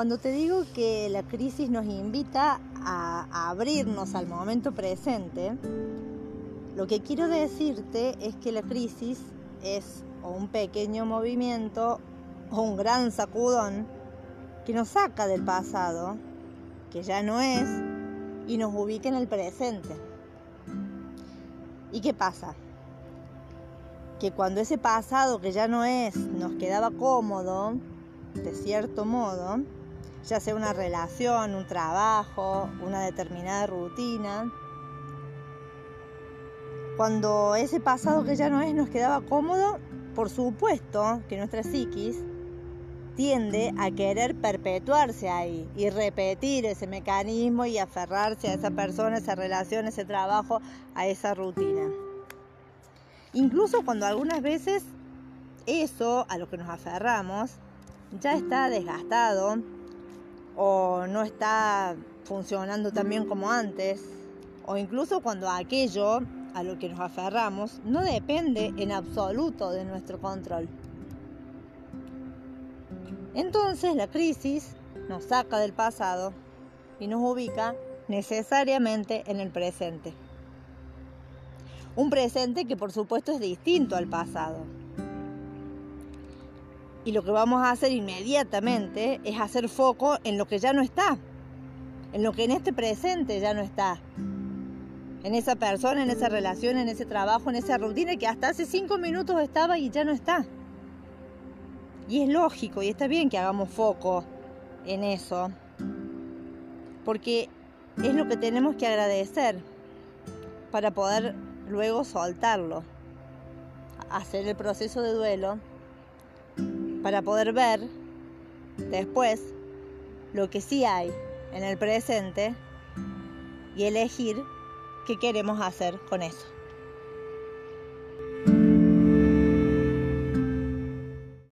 Cuando te digo que la crisis nos invita a, abrirnos al momento presente, lo que quiero decirte es que la crisis es un pequeño movimiento o un gran sacudón que nos saca del pasado, que ya no es, y nos ubica en el presente. ¿Y qué pasa? Que cuando ese pasado que ya no es nos quedaba cómodo, de cierto modo, ya sea una relación, un trabajo, una determinada rutina. Cuando ese pasado que ya no es nos quedaba cómodo, por supuesto que nuestra psiquis tiende a querer perpetuarse ahí y repetir ese mecanismo y aferrarse a esa persona, esa relación, ese trabajo, a esa rutina. Incluso cuando algunas veces eso a lo que nos aferramos ya está desgastado, o no está funcionando tan bien como antes, o incluso cuando aquello a lo que nos aferramos no depende en absoluto de nuestro control. Entonces la crisis nos saca del pasado y nos ubica necesariamente en el presente. Un presente que por supuesto es distinto al pasado. Y lo que vamos a hacer inmediatamente es hacer foco en lo que ya no está, en lo que en este presente ya no está, en esa persona, en esa relación, en ese trabajo, en esa rutina que hasta hace cinco minutos estaba y ya no está. Y es lógico y está bien que hagamos foco en eso, porque es lo que tenemos que agradecer para poder luego soltarlo, hacer el proceso de duelo para poder ver después lo que sí hay en el presente y elegir qué queremos hacer con eso.